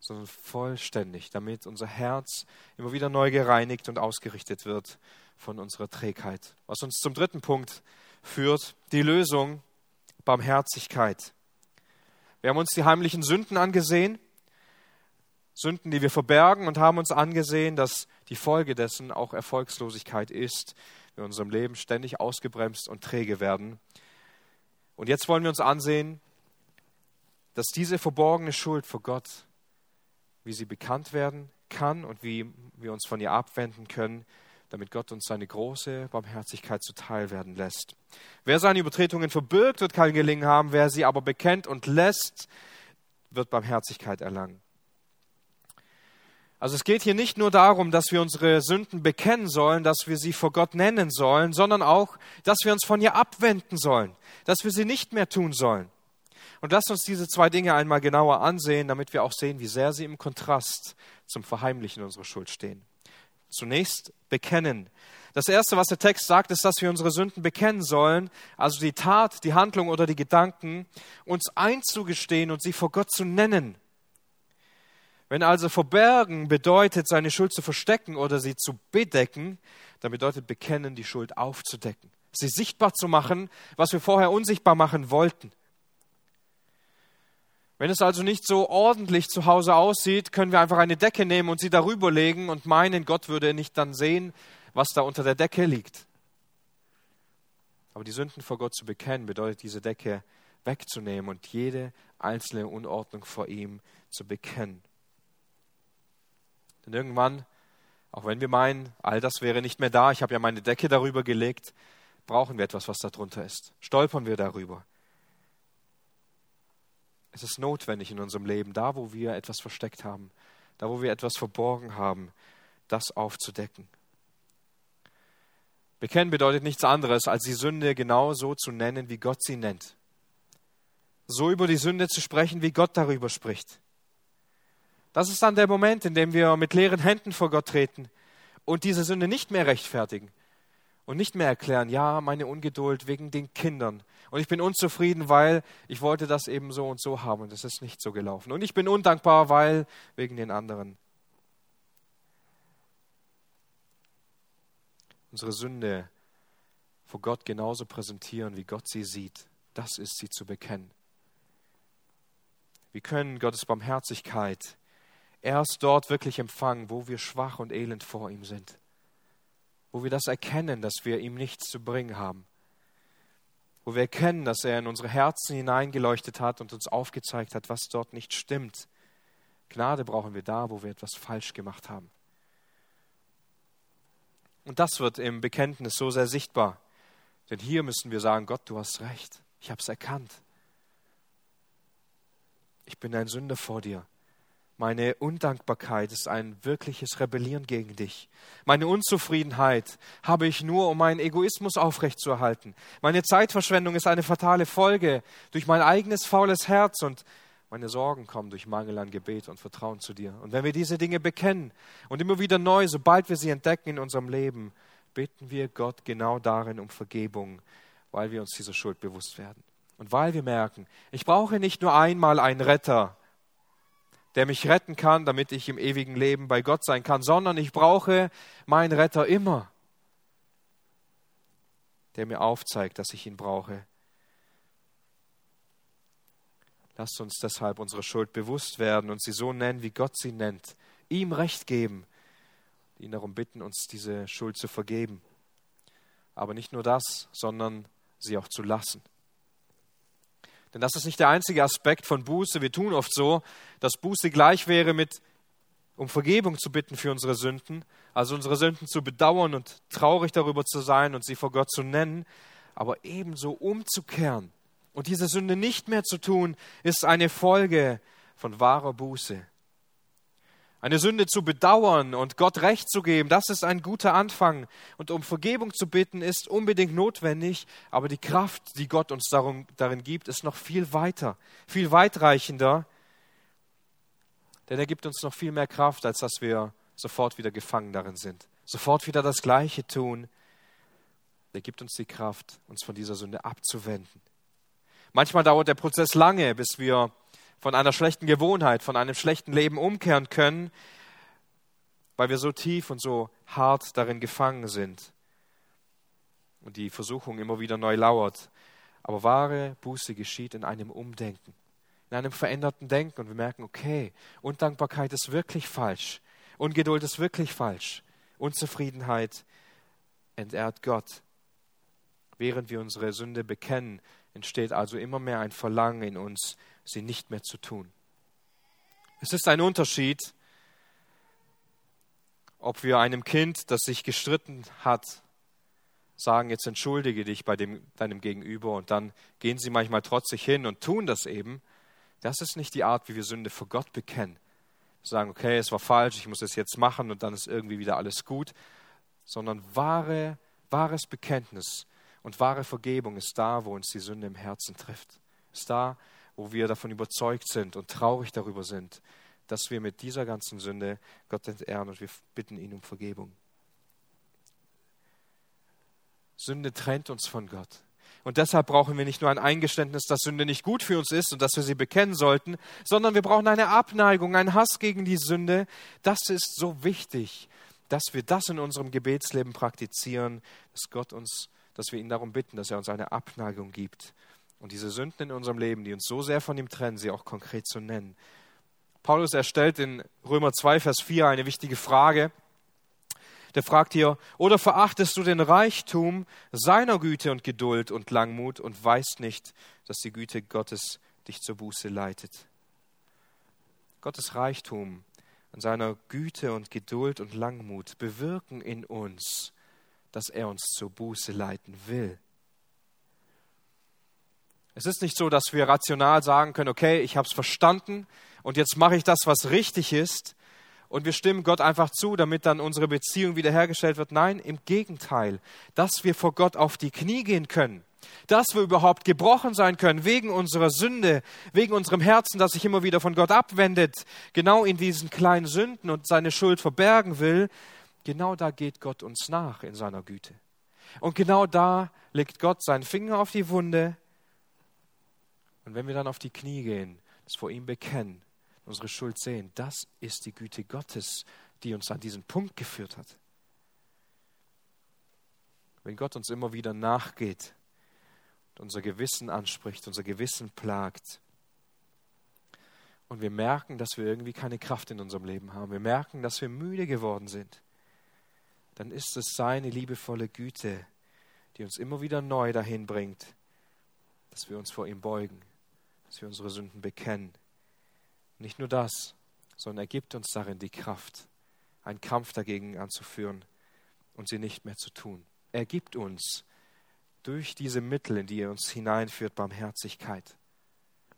sondern vollständig, damit unser Herz immer wieder neu gereinigt und ausgerichtet wird von unserer Trägheit. Was uns zum dritten Punkt führt, die Lösung, Barmherzigkeit. Wir haben uns die heimlichen Sünden angesehen, Sünden, die wir verbergen, und haben uns angesehen, dass die Folge dessen auch Erfolgslosigkeit ist, wir in unserem Leben ständig ausgebremst und träge werden und jetzt wollen wir uns ansehen, dass diese verborgene Schuld vor Gott, wie sie bekannt werden kann und wie wir uns von ihr abwenden können, damit Gott uns seine große Barmherzigkeit zuteil werden lässt. Wer seine Übertretungen verbirgt, wird kein Gelingen haben, wer sie aber bekennt und lässt, wird Barmherzigkeit erlangen. Also es geht hier nicht nur darum, dass wir unsere Sünden bekennen sollen, dass wir sie vor Gott nennen sollen, sondern auch, dass wir uns von ihr abwenden sollen, dass wir sie nicht mehr tun sollen. Und lasst uns diese zwei Dinge einmal genauer ansehen, damit wir auch sehen, wie sehr sie im Kontrast zum Verheimlichen unserer Schuld stehen. Zunächst bekennen. Das Erste, was der Text sagt, ist, dass wir unsere Sünden bekennen sollen, also die Tat, die Handlung oder die Gedanken, uns einzugestehen und sie vor Gott zu nennen. Wenn also verbergen bedeutet, seine Schuld zu verstecken oder sie zu bedecken, dann bedeutet bekennen, die Schuld aufzudecken, sie sichtbar zu machen, was wir vorher unsichtbar machen wollten. Wenn es also nicht so ordentlich zu Hause aussieht, können wir einfach eine Decke nehmen und sie darüber legen und meinen, Gott würde nicht dann sehen, was da unter der Decke liegt. Aber die Sünden vor Gott zu bekennen, bedeutet diese Decke wegzunehmen und jede einzelne Unordnung vor ihm zu bekennen. Denn irgendwann, auch wenn wir meinen, all das wäre nicht mehr da, ich habe ja meine Decke darüber gelegt, brauchen wir etwas, was darunter ist. Stolpern wir darüber. Es ist notwendig in unserem Leben, da wo wir etwas versteckt haben, da wo wir etwas verborgen haben, das aufzudecken. Bekennen bedeutet nichts anderes, als die Sünde genau so zu nennen, wie Gott sie nennt. So über die Sünde zu sprechen, wie Gott darüber spricht. Das ist dann der Moment, in dem wir mit leeren Händen vor Gott treten und diese Sünde nicht mehr rechtfertigen und nicht mehr erklären, ja, meine Ungeduld wegen den Kindern und ich bin unzufrieden, weil ich wollte das eben so und so haben und es ist nicht so gelaufen und ich bin undankbar, weil wegen den anderen. Unsere Sünde vor Gott genauso präsentieren, wie Gott sie sieht, das ist sie zu bekennen. Wir können Gottes Barmherzigkeit erst dort wirklich empfangen, wo wir schwach und elend vor ihm sind. Wo wir das erkennen, dass wir ihm nichts zu bringen haben. Wo wir erkennen, dass er in unsere Herzen hineingeleuchtet hat und uns aufgezeigt hat, was dort nicht stimmt. Gnade brauchen wir da, wo wir etwas falsch gemacht haben. Und das wird im Bekenntnis so sehr sichtbar. Denn hier müssen wir sagen, Gott, du hast recht. Ich habe es erkannt. Ich bin ein Sünder vor dir. Meine Undankbarkeit ist ein wirkliches Rebellieren gegen dich. Meine Unzufriedenheit habe ich nur, um meinen Egoismus aufrechtzuerhalten. Meine Zeitverschwendung ist eine fatale Folge durch mein eigenes faules Herz und meine Sorgen kommen durch Mangel an Gebet und Vertrauen zu dir. Und wenn wir diese Dinge bekennen und immer wieder neu, sobald wir sie entdecken in unserem Leben, bitten wir Gott genau darin um Vergebung, weil wir uns dieser Schuld bewusst werden. Und weil wir merken, ich brauche nicht nur einmal einen Retter, der mich retten kann, damit ich im ewigen Leben bei Gott sein kann, sondern ich brauche meinen Retter immer, der mir aufzeigt, dass ich ihn brauche. Lasst uns deshalb unsere Schuld bewusst werden und sie so nennen, wie Gott sie nennt, ihm Recht geben, ihn darum bitten, uns diese Schuld zu vergeben. Aber nicht nur das, sondern sie auch zu lassen. Denn das ist nicht der einzige Aspekt von Buße. Wir tun oft so, dass Buße gleich wäre mit, um Vergebung zu bitten für unsere Sünden, also unsere Sünden zu bedauern und traurig darüber zu sein und sie vor Gott zu nennen, aber ebenso umzukehren und diese Sünde nicht mehr zu tun, ist eine Folge von wahrer Buße. Eine Sünde zu bedauern und Gott Recht zu geben, das ist ein guter Anfang. Und um Vergebung zu bitten, ist unbedingt notwendig, aber die Kraft, die Gott uns darum, darin gibt, ist noch viel weiter, viel weitreichender. Denn er gibt uns noch viel mehr Kraft, als dass wir sofort wieder gefangen darin sind. Sofort wieder das Gleiche tun. Er gibt uns die Kraft, uns von dieser Sünde abzuwenden. Manchmal dauert der Prozess lange, bis wir von einer schlechten Gewohnheit, von einem schlechten Leben umkehren können, weil wir so tief und so hart darin gefangen sind und die Versuchung immer wieder neu lauert. Aber wahre Buße geschieht in einem Umdenken, in einem veränderten Denken und wir merken, okay, Undankbarkeit ist wirklich falsch, Ungeduld ist wirklich falsch, Unzufriedenheit entehrt Gott. Während wir unsere Sünde bekennen, entsteht also immer mehr ein Verlangen in uns, sie nicht mehr zu tun. Es ist ein Unterschied, ob wir einem Kind, das sich gestritten hat, sagen, jetzt entschuldige dich bei dem, deinem Gegenüber und dann gehen sie manchmal trotzig hin und tun das eben. Das ist nicht die Art, wie wir Sünde vor Gott bekennen. sagen, okay, es war falsch, ich muss es jetzt machen und dann ist irgendwie wieder alles gut, sondern wahre, wahres Bekenntnis und wahre Vergebung ist da, wo uns die Sünde im Herzen trifft. Ist da, wo wir davon überzeugt sind und traurig darüber sind, dass wir mit dieser ganzen Sünde Gott entehren und wir bitten ihn um Vergebung. Sünde trennt uns von Gott. Und deshalb brauchen wir nicht nur ein Eingeständnis, dass Sünde nicht gut für uns ist und dass wir sie bekennen sollten, sondern wir brauchen eine Abneigung, einen Hass gegen die Sünde. Das ist so wichtig, dass wir das in unserem Gebetsleben praktizieren, dass Gott uns, dass wir ihn darum bitten, dass er uns eine Abneigung gibt. Und diese Sünden in unserem Leben, die uns so sehr von ihm trennen, sie auch konkret zu nennen. Paulus erstellt in Römer 2, Vers 4 eine wichtige Frage. Der fragt hier, oder verachtest du den Reichtum seiner Güte und Geduld und Langmut und weißt nicht, dass die Güte Gottes dich zur Buße leitet? Gottes Reichtum und seiner Güte und Geduld und Langmut bewirken in uns, dass er uns zur Buße leiten will. Es ist nicht so, dass wir rational sagen können, okay, ich habe es verstanden und jetzt mache ich das, was richtig ist, und wir stimmen Gott einfach zu, damit dann unsere Beziehung wiederhergestellt wird. Nein, im Gegenteil, dass wir vor Gott auf die Knie gehen können, dass wir überhaupt gebrochen sein können wegen unserer Sünde, wegen unserem Herzen, das sich immer wieder von Gott abwendet, genau in diesen kleinen Sünden und seine Schuld verbergen will, genau da geht Gott uns nach in seiner Güte. Und genau da legt Gott seinen Finger auf die Wunde. Und wenn wir dann auf die Knie gehen, das vor ihm bekennen, unsere Schuld sehen. Das ist die Güte Gottes, die uns an diesen Punkt geführt hat. Wenn Gott uns immer wieder nachgeht und unser Gewissen anspricht, unser Gewissen plagt, und wir merken, dass wir irgendwie keine Kraft in unserem Leben haben, wir merken, dass wir müde geworden sind, dann ist es seine liebevolle Güte, die uns immer wieder neu dahin bringt, dass wir uns vor ihm beugen, dass wir unsere Sünden bekennen nicht nur das, sondern er gibt uns darin die Kraft, einen Kampf dagegen anzuführen und sie nicht mehr zu tun. Er gibt uns durch diese Mittel, in die er uns hineinführt, Barmherzigkeit.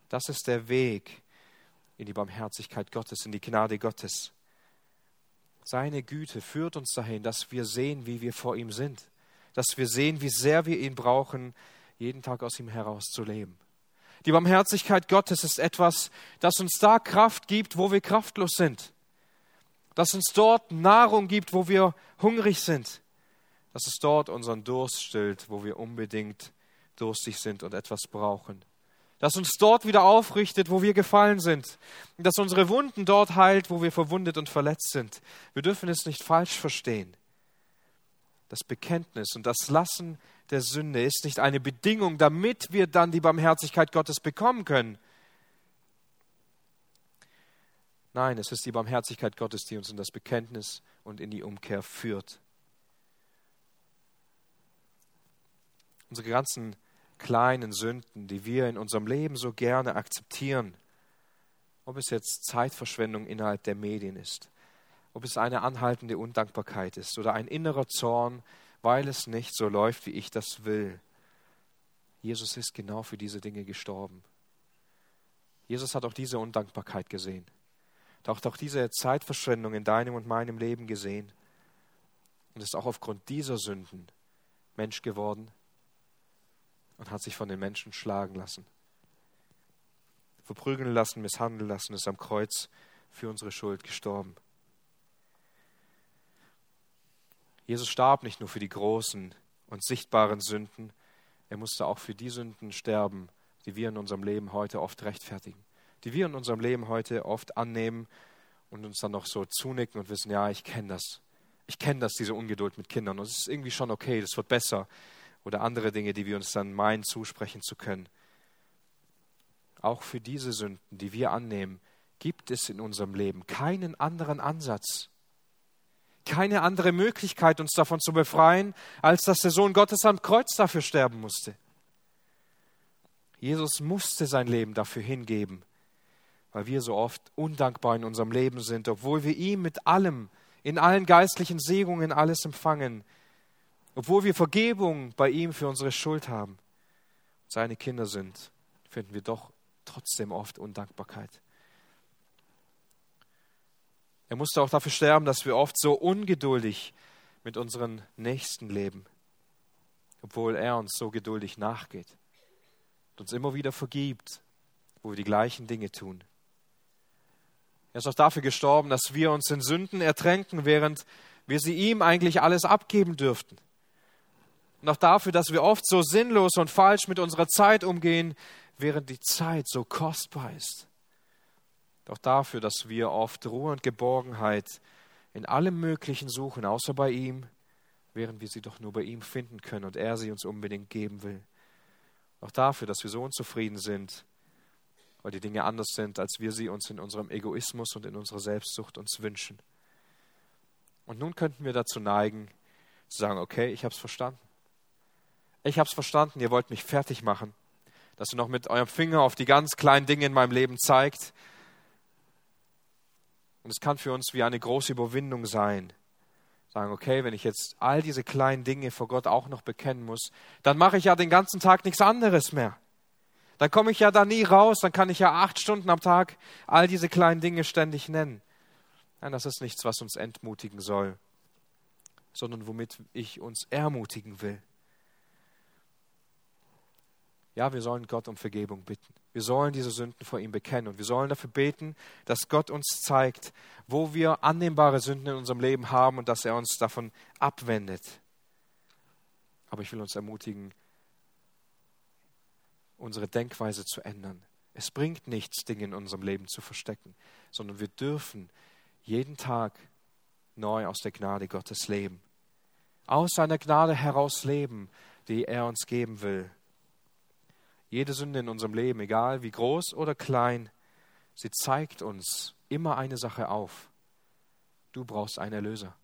Das ist der Weg in die Barmherzigkeit Gottes, in die Gnade Gottes. Seine Güte führt uns dahin, dass wir sehen, wie wir vor ihm sind, dass wir sehen, wie sehr wir ihn brauchen, jeden Tag aus ihm heraus zu leben. Die Barmherzigkeit Gottes ist etwas, das uns da Kraft gibt, wo wir kraftlos sind. Das uns dort Nahrung gibt, wo wir hungrig sind. Dass es dort unseren Durst stillt, wo wir unbedingt durstig sind und etwas brauchen. Dass uns dort wieder aufrichtet, wo wir gefallen sind. Dass unsere Wunden dort heilt, wo wir verwundet und verletzt sind. Wir dürfen es nicht falsch verstehen. Das Bekenntnis und das Lassen der Sünde ist nicht eine Bedingung, damit wir dann die Barmherzigkeit Gottes bekommen können. Nein, es ist die Barmherzigkeit Gottes, die uns in das Bekenntnis und in die Umkehr führt. Unsere ganzen kleinen Sünden, die wir in unserem Leben so gerne akzeptieren, ob es jetzt Zeitverschwendung innerhalb der Medien ist, ob es eine anhaltende Undankbarkeit ist oder ein innerer Zorn, weil es nicht so läuft, wie ich das will. Jesus ist genau für diese Dinge gestorben. Jesus hat auch diese Undankbarkeit gesehen. Hat auch diese Zeitverschwendung in deinem und meinem Leben gesehen. Und ist auch aufgrund dieser Sünden Mensch geworden und hat sich von den Menschen schlagen lassen. Verprügeln lassen, misshandeln lassen, ist am Kreuz für unsere Schuld gestorben. Jesus starb nicht nur für die großen und sichtbaren Sünden, er musste auch für die Sünden sterben, die wir in unserem Leben heute oft rechtfertigen, die wir in unserem Leben heute oft annehmen und uns dann noch so zunicken und wissen, ja, ich kenne das. Ich kenne das, diese Ungeduld mit Kindern. Und es ist irgendwie schon okay, das wird besser. Oder andere Dinge, die wir uns dann meinen, zusprechen zu können. Auch für diese Sünden, die wir annehmen, gibt es in unserem Leben keinen anderen Ansatz keine andere Möglichkeit, uns davon zu befreien, als dass der Sohn Gottes am Kreuz dafür sterben musste. Jesus musste sein Leben dafür hingeben, weil wir so oft undankbar in unserem Leben sind, obwohl wir ihm mit allem, in allen geistlichen Segnungen alles empfangen, obwohl wir Vergebung bei ihm für unsere Schuld haben, seine Kinder sind, finden wir doch trotzdem oft Undankbarkeit. Er musste auch dafür sterben, dass wir oft so ungeduldig mit unseren Nächsten leben, obwohl er uns so geduldig nachgeht und uns immer wieder vergibt, wo wir die gleichen Dinge tun. Er ist auch dafür gestorben, dass wir uns in Sünden ertränken, während wir sie ihm eigentlich alles abgeben dürften. Und auch dafür, dass wir oft so sinnlos und falsch mit unserer Zeit umgehen, während die Zeit so kostbar ist. Doch dafür, dass wir oft Ruhe und Geborgenheit in allem Möglichen suchen, außer bei ihm, während wir sie doch nur bei ihm finden können und er sie uns unbedingt geben will. Auch dafür, dass wir so unzufrieden sind, weil die Dinge anders sind, als wir sie uns in unserem Egoismus und in unserer Selbstsucht uns wünschen. Und nun könnten wir dazu neigen, zu sagen, okay, ich habe es verstanden. Ich habe es verstanden, ihr wollt mich fertig machen, dass ihr noch mit eurem Finger auf die ganz kleinen Dinge in meinem Leben zeigt und es kann für uns wie eine große Überwindung sein. Sagen, okay, wenn ich jetzt all diese kleinen Dinge vor Gott auch noch bekennen muss, dann mache ich ja den ganzen Tag nichts anderes mehr. Dann komme ich ja da nie raus, dann kann ich ja acht Stunden am Tag all diese kleinen Dinge ständig nennen. Nein, das ist nichts, was uns entmutigen soll, sondern womit ich uns ermutigen will. Ja, wir sollen Gott um Vergebung bitten. Wir sollen diese Sünden vor ihm bekennen und wir sollen dafür beten, dass Gott uns zeigt, wo wir annehmbare Sünden in unserem Leben haben und dass er uns davon abwendet. Aber ich will uns ermutigen, unsere Denkweise zu ändern. Es bringt nichts, Dinge in unserem Leben zu verstecken, sondern wir dürfen jeden Tag neu aus der Gnade Gottes leben. Aus seiner Gnade heraus leben, die er uns geben will. Jede Sünde in unserem Leben, egal wie groß oder klein, sie zeigt uns immer eine Sache auf. Du brauchst einen Erlöser.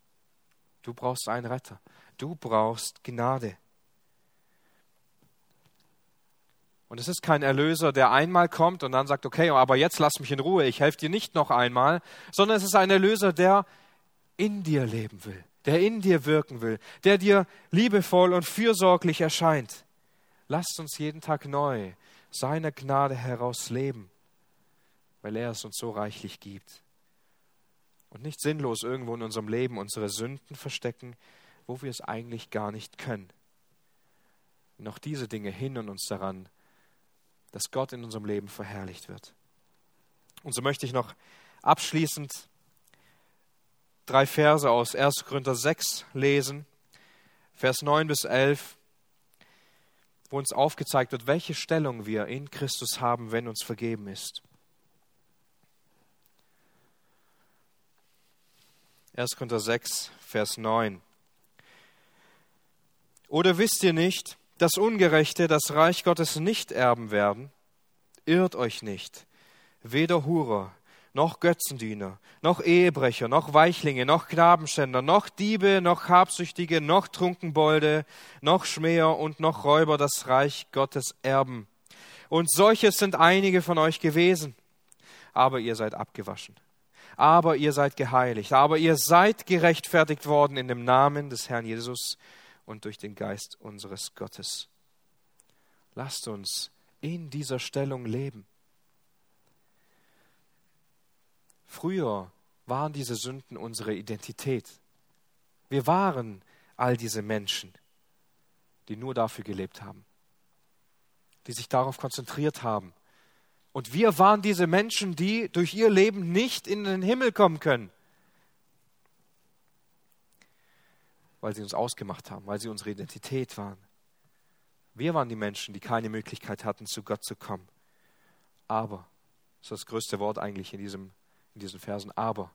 Du brauchst einen Retter. Du brauchst Gnade. Und es ist kein Erlöser, der einmal kommt und dann sagt, okay, aber jetzt lass mich in Ruhe, ich helfe dir nicht noch einmal, sondern es ist ein Erlöser, der in dir leben will, der in dir wirken will, der dir liebevoll und fürsorglich erscheint. Lasst uns jeden Tag neu seiner Gnade heraus leben, weil er es uns so reichlich gibt. Und nicht sinnlos irgendwo in unserem Leben unsere Sünden verstecken, wo wir es eigentlich gar nicht können. Noch diese Dinge hindern uns daran, dass Gott in unserem Leben verherrlicht wird. Und so möchte ich noch abschließend drei Verse aus 1. Korinther 6 lesen, Vers 9 bis 11 wo uns aufgezeigt wird, welche Stellung wir in Christus haben, wenn uns vergeben ist. 1. Korinther 6, Vers 9. Oder wisst ihr nicht, dass Ungerechte das Reich Gottes nicht erben werden? Irrt euch nicht. Weder Hurer, noch Götzendiener, noch Ehebrecher, noch Weichlinge, noch Knabenschänder, noch Diebe, noch Habsüchtige, noch Trunkenbolde, noch Schmäher und noch Räuber das Reich Gottes erben. Und solches sind einige von euch gewesen. Aber ihr seid abgewaschen. Aber ihr seid geheiligt. Aber ihr seid gerechtfertigt worden in dem Namen des Herrn Jesus und durch den Geist unseres Gottes. Lasst uns in dieser Stellung leben. Früher waren diese Sünden unsere Identität. Wir waren all diese Menschen, die nur dafür gelebt haben, die sich darauf konzentriert haben. Und wir waren diese Menschen, die durch ihr Leben nicht in den Himmel kommen können, weil sie uns ausgemacht haben, weil sie unsere Identität waren. Wir waren die Menschen, die keine Möglichkeit hatten, zu Gott zu kommen. Aber, das ist das größte Wort eigentlich in diesem in diesen Versen, aber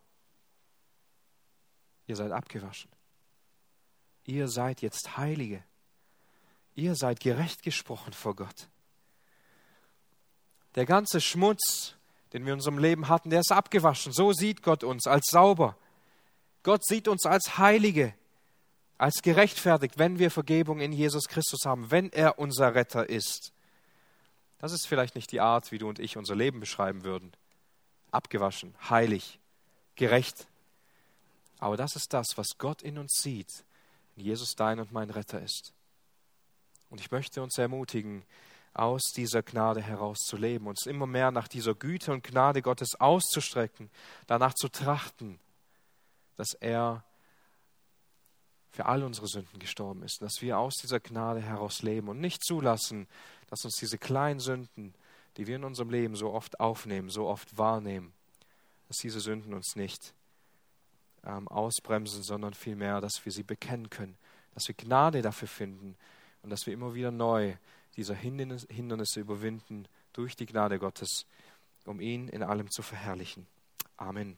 ihr seid abgewaschen. Ihr seid jetzt Heilige. Ihr seid gerecht gesprochen vor Gott. Der ganze Schmutz, den wir in unserem Leben hatten, der ist abgewaschen. So sieht Gott uns als sauber. Gott sieht uns als Heilige, als gerechtfertigt, wenn wir Vergebung in Jesus Christus haben, wenn er unser Retter ist. Das ist vielleicht nicht die Art, wie du und ich unser Leben beschreiben würden abgewaschen, heilig, gerecht. Aber das ist das, was Gott in uns sieht, wenn Jesus dein und mein Retter ist. Und ich möchte uns ermutigen, aus dieser Gnade heraus zu leben, uns immer mehr nach dieser Güte und Gnade Gottes auszustrecken, danach zu trachten, dass er für all unsere Sünden gestorben ist, dass wir aus dieser Gnade heraus leben und nicht zulassen, dass uns diese kleinen Sünden, die wir in unserem Leben so oft aufnehmen, so oft wahrnehmen, dass diese Sünden uns nicht ähm, ausbremsen, sondern vielmehr, dass wir sie bekennen können, dass wir Gnade dafür finden und dass wir immer wieder neu diese Hindernisse überwinden durch die Gnade Gottes, um ihn in allem zu verherrlichen. Amen.